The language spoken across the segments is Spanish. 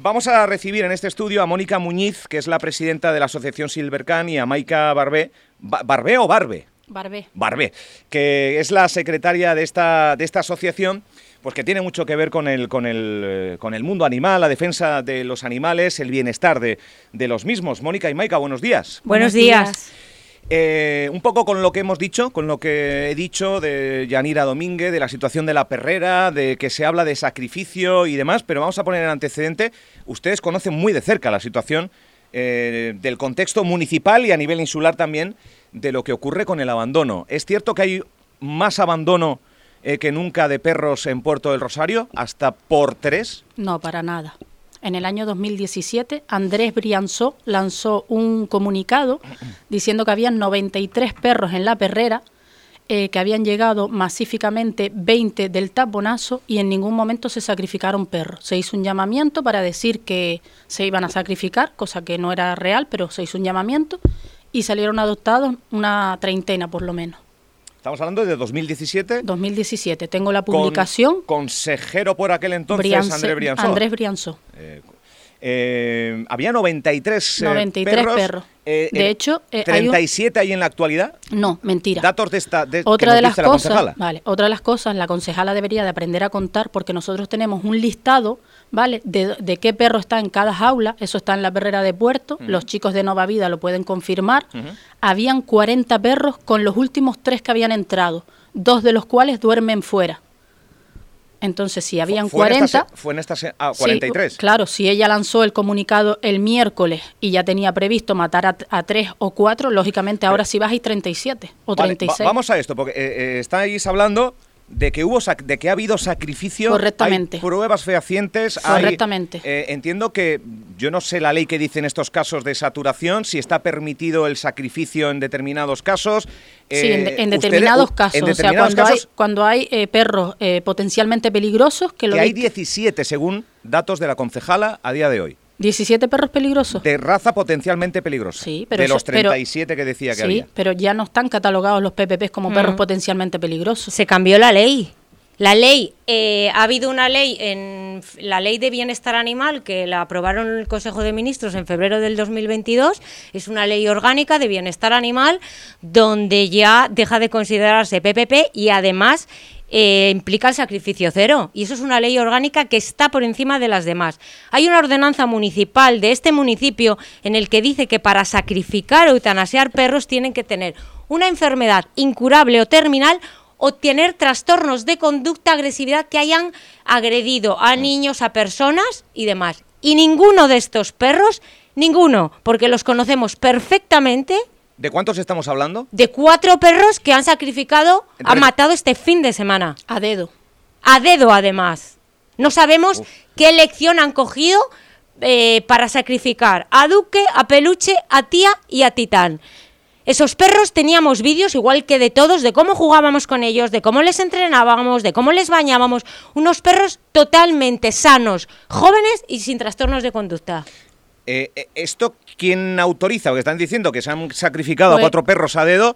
Vamos a recibir en este estudio a Mónica Muñiz, que es la presidenta de la Asociación Silvercan, y a Maika Barbé. Ba- ¿Barbé o Barbe? Barbé. Barbé, que es la secretaria de esta, de esta asociación, pues que tiene mucho que ver con el, con, el, eh, con el mundo animal, la defensa de los animales, el bienestar de, de los mismos. Mónica y Maika, buenos días. Buenos días. Eh, un poco con lo que hemos dicho, con lo que he dicho de Yanira Domínguez, de la situación de la perrera, de que se habla de sacrificio y demás, pero vamos a poner el antecedente. Ustedes conocen muy de cerca la situación eh, del contexto municipal y a nivel insular también de lo que ocurre con el abandono. ¿Es cierto que hay más abandono eh, que nunca de perros en Puerto del Rosario? ¿Hasta por tres? No, para nada. En el año 2017, Andrés Brianzó lanzó un comunicado diciendo que habían 93 perros en la perrera, eh, que habían llegado masíficamente 20 del taponazo y en ningún momento se sacrificaron perros. Se hizo un llamamiento para decir que se iban a sacrificar, cosa que no era real, pero se hizo un llamamiento y salieron adoptados una treintena por lo menos. Estamos hablando de 2017. 2017. Tengo la con publicación. consejero por aquel entonces, Brianzo- Andrés Brianzó. Andrés Brianzó. Eh, eh, había 93, eh, 93 perros. perros. eh, De eh, hecho, eh, hay un- 37 hay en la actualidad. No, mentira. Datos de esta. De, otra de las la cosas, concejala. vale, otra de las cosas, la concejala debería de aprender a contar porque nosotros tenemos un listado, ¿vale? De, de qué perro está en cada jaula, eso está en la perrera de Puerto, los chicos de Nova Vida lo pueden confirmar. Habían 40 perros con los últimos tres que habían entrado, dos de los cuales duermen fuera. Entonces, si habían Fue en 40, esta se- fue en esta. ah, Sí, 43. claro, si ella lanzó el comunicado el miércoles y ya tenía previsto matar a, a tres o cuatro, lógicamente ahora sí vas hay 37 o Vale, va- 36. vamos a esto, porque eh, eh, estáis hablando de que hubo de que ha habido sacrificio. Correctamente. Hay pruebas fehacientes. hay- Correctamente. eh, entiendo que yo no sé la ley que dice en estos casos de saturación, si está permitido el sacrificio en determinados casos. Sí, en, de- Eh, en ustedes- determinados u- casos. En o sea, determinados cuando casos hay, cuando hay eh, perros eh, potencialmente peligrosos, que lo que hay di- 17 según datos de la concejala a día de hoy. 17 perros peligrosos. De raza potencialmente peligrosa. Sí, pero de eso- los pero- 37 que decía que sí, había. pero ya no están catalogados los PPPs como perros Mm. potencialmente peligrosos. Se cambió la ley. La ley, eh, ha habido una ley, en la ley de bienestar animal, que la aprobaron el Consejo de Ministros en febrero del 2022, es una ley orgánica de bienestar animal donde ya deja de considerarse PPP y además eh, implica el sacrificio cero. Y eso es una ley orgánica que está por encima de las demás. Hay una ordenanza municipal de este municipio en el que dice que para sacrificar o eutanasiar perros tienen que tener una enfermedad incurable o terminal o tener trastornos de conducta, agresividad que hayan agredido a niños, a personas y demás. Y ninguno de estos perros, ninguno, porque los conocemos perfectamente, ¿De cuántos estamos hablando? de cuatro perros que han sacrificado, han matado este fin de semana. A dedo. A dedo, además. No sabemos qué elección han cogido eh, para sacrificar a Duque, a Peluche, a Tía y a Titán. Esos perros teníamos vídeos, igual que de todos, de cómo jugábamos con ellos, de cómo les entrenábamos, de cómo les bañábamos. Unos perros totalmente sanos, jóvenes y sin trastornos de conducta. Eh, eh, ¿Esto quién autoriza? Porque están diciendo que se han sacrificado a Pues- cuatro perros a dedo.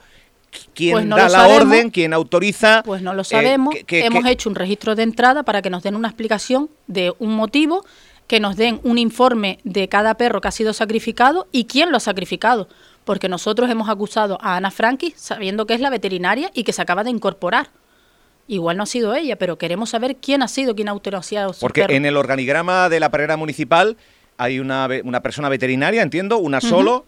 ¿Quién Pues no da la sabemos. orden? ¿Quién autoriza? Pues no lo Eh, sabemos. que- Hemos que- hecho un registro de entrada para que nos den una explicación de un motivo, que nos den un informe de cada perro que ha sido sacrificado y quién lo ha sacrificado. Porque nosotros hemos acusado a Ana Franchi, sabiendo que es la veterinaria y que se acaba de incorporar. Igual no ha sido ella, pero queremos saber quién ha sido quien ha autorizado Porque en el organigrama de la perrera municipal hay una, una persona veterinaria, entiendo, una solo.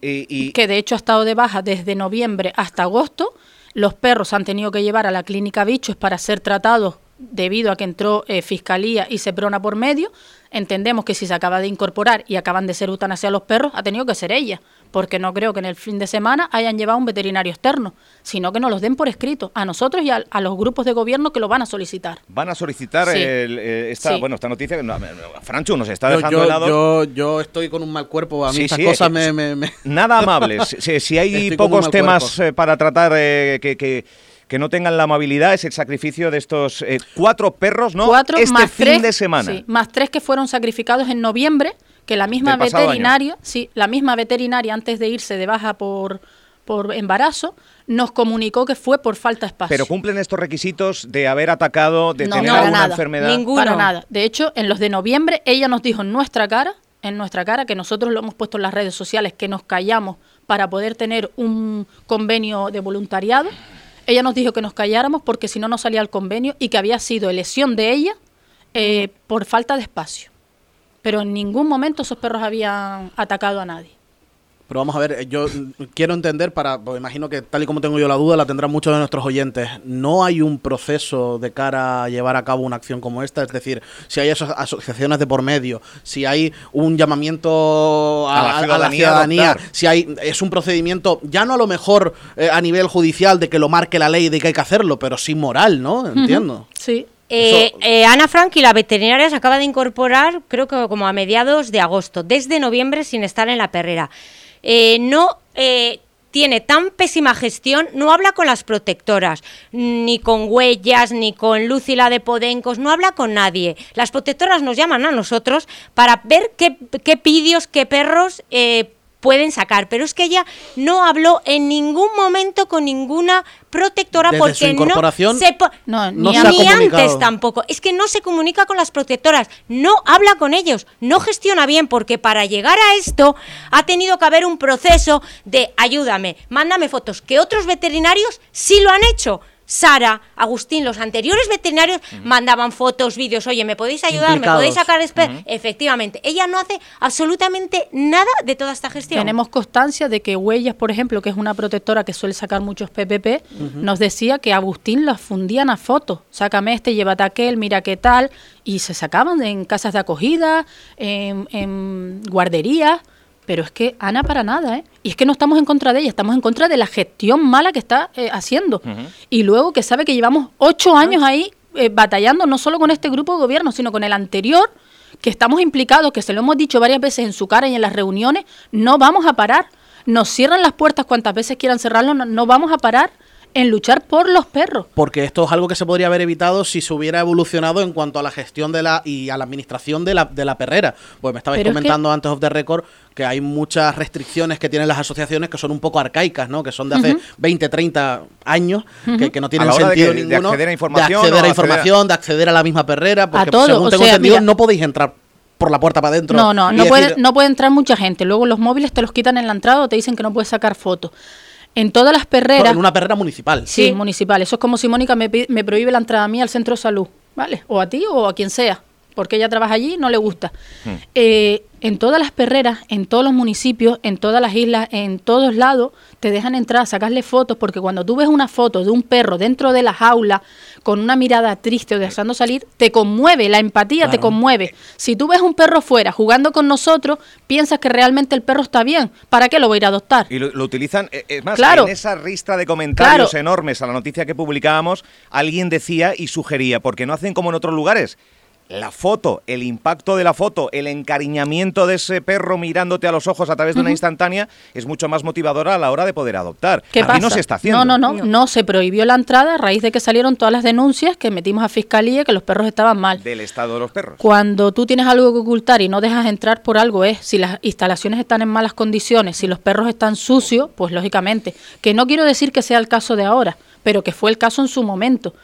Y, y- que de hecho ha estado de baja desde noviembre hasta agosto. Los perros han tenido que llevar a la clínica bichos para ser tratados debido a que entró eh, Fiscalía y Seprona por medio. Entendemos que si se acaba de incorporar y acaban de ser eutanasia los perros, ha tenido que ser ella, porque no creo que en el fin de semana hayan llevado un veterinario externo, sino que nos los den por escrito a nosotros y a, a los grupos de gobierno que lo van a solicitar. van a solicitar Sí. el, eh, esta, Sí. bueno, esta noticia. que no, no, Franchu nos está Yo, dejando yo, helado. yo, yo estoy con un mal cuerpo, a mí Sí, estas sí, cosas es que- me, me- me- Nada amable. Si, hay Estoy pocos temas cuerpo. eh, para tratar eh, que, que- que no tengan la amabilidad, es el sacrificio de estos eh, cuatro perros, ¿no? Cuatro este más fin tres, de semana. sí, más tres que fueron sacrificados en noviembre, que la misma veterinaria, sí, la misma veterinaria antes de irse de baja por por embarazo, nos comunicó que fue por falta de espacio. Pero cumplen estos requisitos de haber atacado, de No, tener para alguna nada. enfermedad. Ningún- Para nada. De hecho, en los de noviembre, ella nos dijo en nuestra cara, en nuestra cara, que nosotros lo hemos puesto en las redes sociales, que nos callamos para poder tener un convenio de voluntariado. Ella nos dijo que nos calláramos porque si no, no salía el convenio y que había sido elección de ella eh, por falta de espacio. Pero en ningún momento esos perros habían atacado a nadie. Pero vamos a ver, eh, yo quiero entender para, pues imagino que tal y como tengo yo la duda, la tendrán muchos de nuestros oyentes. No hay un proceso de cara a llevar a cabo una acción como esta, es decir, si hay aso- asociaciones de por medio, si hay un llamamiento a, A la a- a la ciudadanía si hay es un procedimiento ya no a lo mejor eh, a nivel judicial de que lo marque la ley de que hay que hacerlo, pero sí moral, ¿no? Entiendo. Sí. Eh, eh, Ana Frank y la veterinaria se acaba de incorporar, creo que como a mediados de agosto, desde noviembre sin estar en la perrera. Eh, no eh, tiene tan pésima gestión, no habla con las protectoras, ni con Huellas, ni con Lucila de Podencos, no habla con nadie. Las protectoras nos llaman a nosotros para ver qué, qué pidios, qué perros eh, pueden sacar, pero es que ella no habló en ningún momento con ninguna protectora Desde porque su incorporación, no se po- No, no ni, se ni antes tampoco. Es que no se comunica con las protectoras, no habla con ellos, no gestiona bien, porque para llegar a esto ha tenido que haber un proceso de ayúdame, mándame fotos, que otros veterinarios sí lo han hecho. Sara, Agustín, los anteriores veterinarios mandaban fotos, vídeos, oye, ¿me podéis ayudar? Implicados. ¿Me podéis sacar espe-?" Efectivamente, ella no hace absolutamente nada de toda esta gestión. Tenemos constancia de que Huellas, por ejemplo, que es una protectora que suele sacar muchos PPP, nos decía que Agustín las fundían a fotos. Sácame este, llévate aquel, mira qué tal. Y se sacaban en casas de acogida, en, en guarderías. Pero es que Ana para nada, ¿eh? Y es que no estamos en contra de ella, estamos en contra de la gestión mala que está eh, haciendo. Y luego que sabe que llevamos ocho años ahí eh, batallando no solo con este grupo de gobierno, sino con el anterior, que estamos implicados, que se lo hemos dicho varias veces en su cara y en las reuniones, no vamos a parar. Nos cierran las puertas cuantas veces quieran cerrarlo, no, no vamos a parar en luchar por los perros. Porque esto es algo que se podría haber evitado si se hubiera evolucionado en cuanto a la gestión de la y a la administración de la, de la perrera. Pues me estabais Pero es comentando antes of the record que hay muchas restricciones que tienen las asociaciones que son un poco arcaicas, ¿no? Que son de hace 20, 30 años, que, que no tienen A la hora de sentido de ninguno. acceder a información De acceder a acceder a- información, de acceder a la misma perrera, porque todo, según o tengo sea, entendido mira- no podéis entrar por la puerta para adentro. No, no, no decir- puede, no puede entrar mucha gente. Luego los móviles te los quitan en la entrada o te dicen que no puedes sacar fotos. En todas las perreras... en una perrera municipal. Sí, Sí. municipal. Eso es como si Mónica me, me prohíbe la entrada a mí al centro de salud, ¿vale? O a ti o a quien sea, porque ella trabaja allí no le gusta. Eh, en todas las perreras, en todos los municipios, en todas las islas, en todos lados, te dejan entrar, sacarle fotos, porque cuando tú ves una foto de un perro dentro de la jaula, con una mirada triste o deseando salir, te conmueve, la empatía te conmueve. Si tú ves un perro fuera jugando con nosotros, piensas que realmente el perro está bien. ¿Para qué lo voy a ir a adoptar? Y lo, lo utilizan, eh, es más, Claro. en esa ristra de comentarios Claro. enormes a la noticia que publicábamos, alguien decía y sugería, porque no hacen como en otros lugares. La foto, el impacto de la foto, el encariñamiento de ese perro mirándote a los ojos a través de una instantánea es mucho más motivadora a la hora de poder adoptar. ¿Qué Aquí pasa? no se está haciendo. No, no, no, no, se prohibió la entrada a raíz de que salieron todas las denuncias que metimos a fiscalía que los perros estaban mal. Del estado de los perros. Cuando tú tienes algo que ocultar y no dejas entrar por algo es si las instalaciones están en malas condiciones, si los perros están sucios, pues lógicamente, que no quiero decir que sea el caso de ahora, pero que fue el caso en su momento.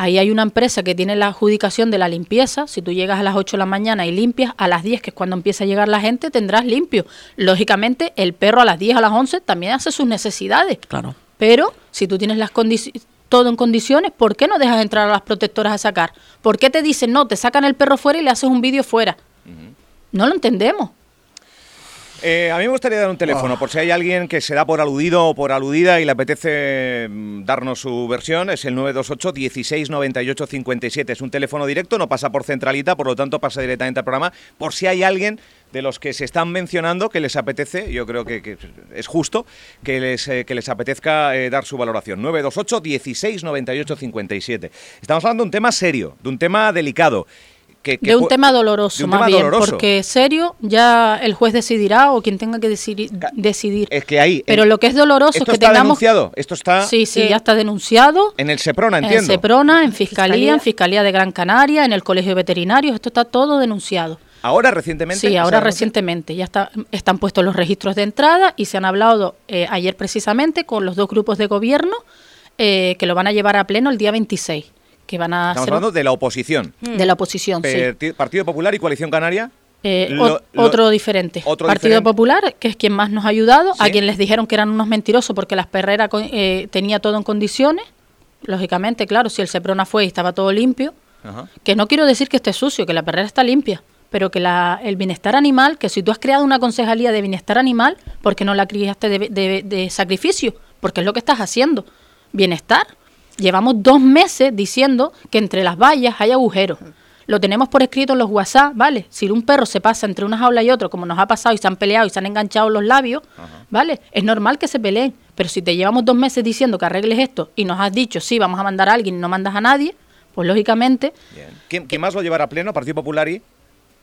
Ahí hay una empresa que tiene la adjudicación de la limpieza. Si tú llegas a las 8 de la mañana y limpias, a las 10, que es cuando empieza a llegar la gente, tendrás limpio. Lógicamente, el perro a las 10, a las 11 también hace sus necesidades. Claro. Pero si tú tienes las condici- todo en condiciones, ¿por qué no dejas entrar a las protectoras a sacar? ¿Por qué te dicen, no, te sacan el perro fuera y le haces un vídeo fuera? No lo entendemos. Eh, a mí me gustaría dar un teléfono por si hay alguien que se da por aludido o por aludida y le apetece mm, darnos su versión. Es el 928 16 98 57. Es un teléfono directo, no pasa por centralita, por lo tanto pasa directamente al programa. Por si hay alguien de los que se están mencionando que les apetece, yo creo que, que es justo que les, eh, que les apetezca eh, dar su valoración. 928 16 98 57. Estamos hablando de un tema serio, de un tema delicado. Que, que De un tema doloroso, un más tema bien, doloroso. porque serio ya el juez decidirá o quien tenga que decidir. decidir. Es que ahí. Pero lo que es doloroso es Esto que está tengamos... denunciado. Esto está Sí, sí, Sí. ya está denunciado. en el Seprona, En entiendo. Seprona, en Fiscalía, Fiscalía. en Fiscalía de Gran Canaria, en el Colegio de Veterinarios, esto está todo denunciado. Ahora recientemente. Sí, ¿se ahora recientemente. Ya está, están puestos los registros de entrada y se han hablado eh, ayer precisamente con los dos grupos de gobierno eh, que lo van a llevar a pleno el día 26. Que van a Estamos hablando de la oposición. de la oposición, sí. Perti- Partido Popular y Coalición Canaria. Eh, Lo- ot- lo- otro diferente. otro Partido diferente. Popular, que es quien más nos ha ayudado, a Sí. quien les dijeron que eran unos mentirosos porque las perreras co- eh, tenía todo en condiciones. Lógicamente, claro, si el Seprona fue y estaba todo limpio, Ajá. que no quiero decir que esté sucio, que la perrera está limpia, pero que la, el bienestar animal, que si tú has creado una concejalía de bienestar animal, ¿por qué no la criaste de, de- de sacrificio? Porque es lo que estás haciendo. Bienestar. Llevamos dos meses diciendo que entre las vallas hay agujeros. Lo tenemos por escrito en los WhatsApp, ¿vale? Si un perro se pasa entre una jaula y otro, como nos ha pasado y se han peleado y se han enganchado los labios, ¿vale? Es normal que se peleen. Pero si te llevamos dos meses diciendo que arregles esto y nos has dicho, sí, vamos a mandar a alguien y no mandas a nadie, pues lógicamente Bien. ¿Quién, quién más lo llevará a pleno? Partido Popular y.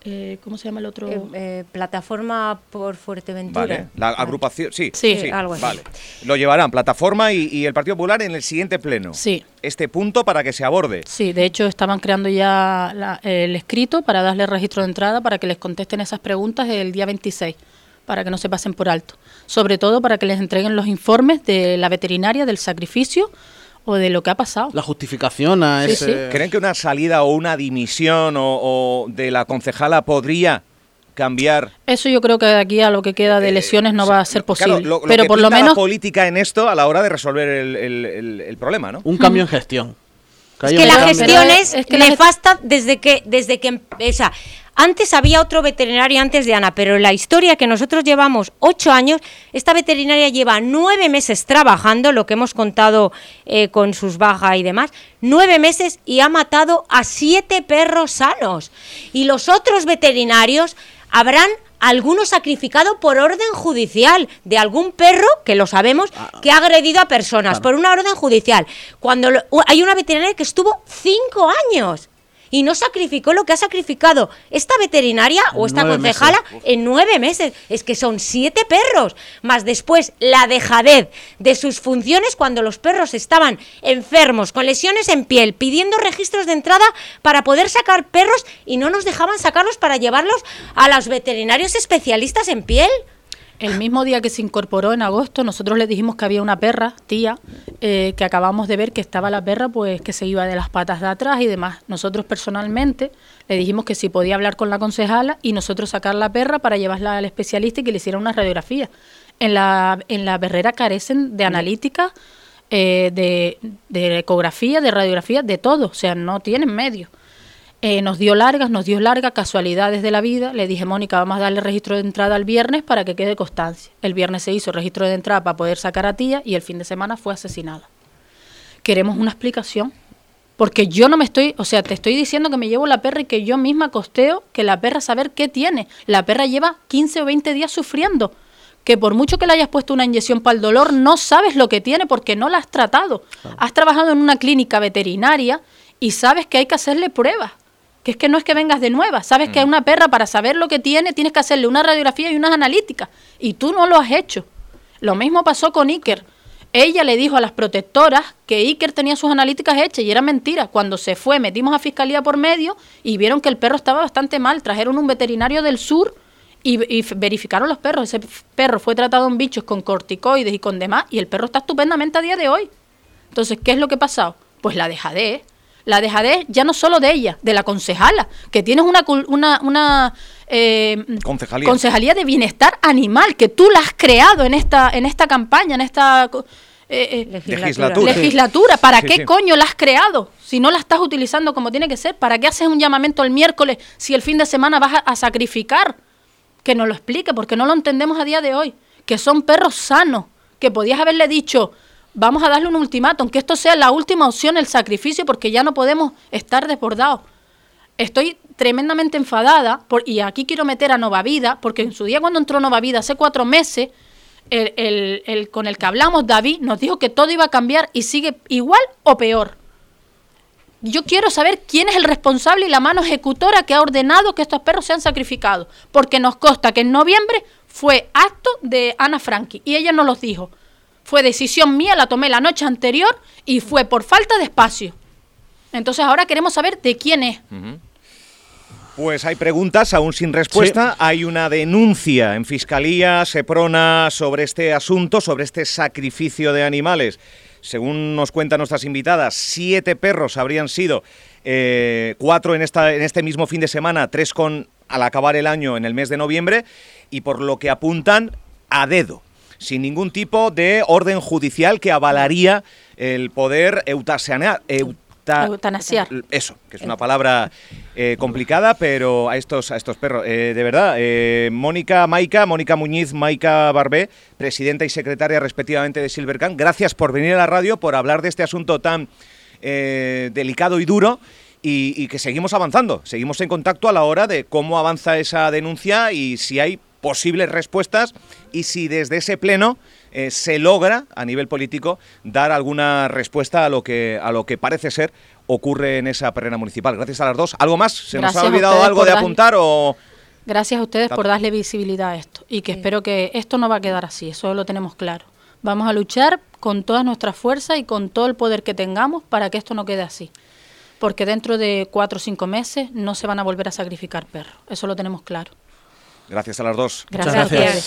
eh, ¿cómo se llama el otro? Eh, eh, plataforma por Fuerteventura. Vale. La agrupación. Sí, Sí. Sí, algo así. Vale. Lo llevarán Plataforma y, y el Partido Popular en el siguiente pleno. Sí. Este punto para que se aborde. Sí, de hecho estaban creando ya la- el escrito para darle registro de entrada para que les contesten esas preguntas el día 26, para que no se pasen por alto. Sobre todo para que les entreguen los informes de la veterinaria del sacrificio o de lo que ha pasado. La justificación a Sí, ese... ¿Creen que una salida o una dimisión o, o de la concejala podría cambiar? Eso yo creo que de aquí a lo que queda de lesiones no va a ser Claro, posible. lo- lo Pero que por lo pinta la menos política en esto a la hora de resolver el, el- el- el problema, ¿no? Un cambio en gestión. Es que la cambio. gestión es, es que la- nefasta desde que, desde que empieza. Antes había otro veterinario antes de Ana, pero la historia que nosotros llevamos ocho años, esta veterinaria lleva nueve meses trabajando, lo que hemos contado eh, con sus bajas y demás, nueve meses y ha matado a siete perros sanos. Y los otros veterinarios habrán algunos sacrificado por orden judicial de algún perro, que lo sabemos, que ha agredido a personas por una orden judicial. Cuando lo- hay una veterinaria que estuvo cinco años y no sacrificó lo que ha sacrificado esta veterinaria o esta concejala meses. en nueve meses. Es que son siete perros, más después la dejadez de sus funciones cuando los perros estaban enfermos, con lesiones en piel, pidiendo registros de entrada para poder sacar perros y no nos dejaban sacarlos para llevarlos a los veterinarios especialistas en piel. El mismo día que se incorporó en agosto, nosotros le dijimos que había una perra, tía, eh, que acabamos de ver que estaba la perra, pues que se iba de las patas de atrás y demás. Nosotros personalmente le dijimos que si podía hablar con la concejala y nosotros sacar la perra para llevarla al especialista y que le hiciera una radiografía. En la, en la perrera carecen de analítica, eh, de, de ecografía, de radiografía, de todo, o sea, no tienen medios. Eh, nos dio largas, nos dio largas casualidades de la vida. Le dije, Mónica, vamos a darle registro de entrada el viernes para que quede constancia. El viernes se hizo registro de entrada para poder sacar a tía y el fin de semana fue asesinada. Queremos una explicación. Porque yo no me estoy, o sea, te estoy diciendo que me llevo la perra y que yo misma costeo que la perra saber qué tiene. La perra lleva 15 o 20 días sufriendo. Que por mucho que le hayas puesto una inyección para el dolor, no sabes lo que tiene porque no la has tratado. Has trabajado en una clínica veterinaria y sabes que hay que hacerle pruebas. Que es que no es que vengas de nueva. Sabes que a una perra, para saber lo que tiene, tienes que hacerle una radiografía y unas analíticas. Y tú no lo has hecho. Lo mismo pasó con Iker. Ella le dijo a las protectoras que Iker tenía sus analíticas hechas y era mentira. Cuando se fue, metimos a fiscalía por medio y vieron que el perro estaba bastante mal. Trajeron un veterinario del sur y, verificaron los perros. Ese perro fue tratado en bichos con corticoides y con demás y el perro está estupendamente a día de hoy. Entonces, ¿qué es lo que ha pasado? Pues la dejadez. La dejadez ya no solo de ella, de la concejala, que tienes una, cul- una, una eh, Concejalía. concejalía de bienestar animal, que tú la has creado en esta, en esta campaña, en esta eh, eh, Legislatura. legislatura. ¿Para Sí, qué sí. coño la has creado? Si no la estás utilizando como tiene que ser, ¿para qué haces un llamamiento el miércoles si el fin de semana vas a, a sacrificar? Que nos lo explique, porque no lo entendemos a día de hoy. Que son perros sanos, que podías haberle dicho, vamos a darle un ultimátum, que esto sea la última opción, el sacrificio, porque ya no podemos estar desbordados. Estoy tremendamente enfadada por, y aquí quiero meter a Nova Vida, porque en su día cuando entró Nova Vida hace cuatro meses, el, con el que hablamos, David, nos dijo que todo iba a cambiar y sigue igual o peor. Yo quiero saber quién es el responsable y la mano ejecutora que ha ordenado que estos perros sean sacrificados, porque nos consta que en noviembre fue acto de Ana Franchi y ella nos los dijo. Fue decisión mía, la tomé la noche anterior y fue por falta de espacio. Entonces ahora queremos saber de quién es. Pues hay preguntas aún sin respuesta. Sí. Hay una denuncia en Fiscalía, Seprona, sobre este asunto, sobre este sacrificio de animales. Según nos cuentan nuestras invitadas, siete perros habrían sido, eh, cuatro en, esta, en este mismo fin de semana, tres con al acabar el año en el mes de noviembre, y por lo que apuntan a dedo, sin ningún tipo de orden judicial que avalaría el poder eutasianar. euta- Eutanasiar. eso, que es una palabra eh, complicada, pero a estos, a estos perros. Eh, de verdad, eh, Mónica Maica, Mónica Muñiz, Maica Barbé, presidenta y secretaria respectivamente de Silvercan, gracias por venir a la radio, por hablar de este asunto tan delicado y duro. Y, y que seguimos avanzando, seguimos en contacto a la hora de cómo avanza esa denuncia y si hay posibles respuestas y si desde ese pleno eh, se logra a nivel político dar alguna respuesta a lo que a lo que parece ser ocurre en esa perrera municipal. Gracias a las dos. ¿Algo más? ¿Se Gracias nos a ha olvidado ustedes algo por de apuntar o Gracias a ustedes por darle visibilidad a esto y que espero que esto no va a quedar así, eso lo tenemos claro. Vamos a luchar con todas nuestras fuerzas y con todo el poder que tengamos para que esto no quede así. Porque dentro de cuatro o cinco meses no se van a volver a sacrificar perros, eso lo tenemos claro. Gracias a las dos? Gracias, gracias. a ustedes.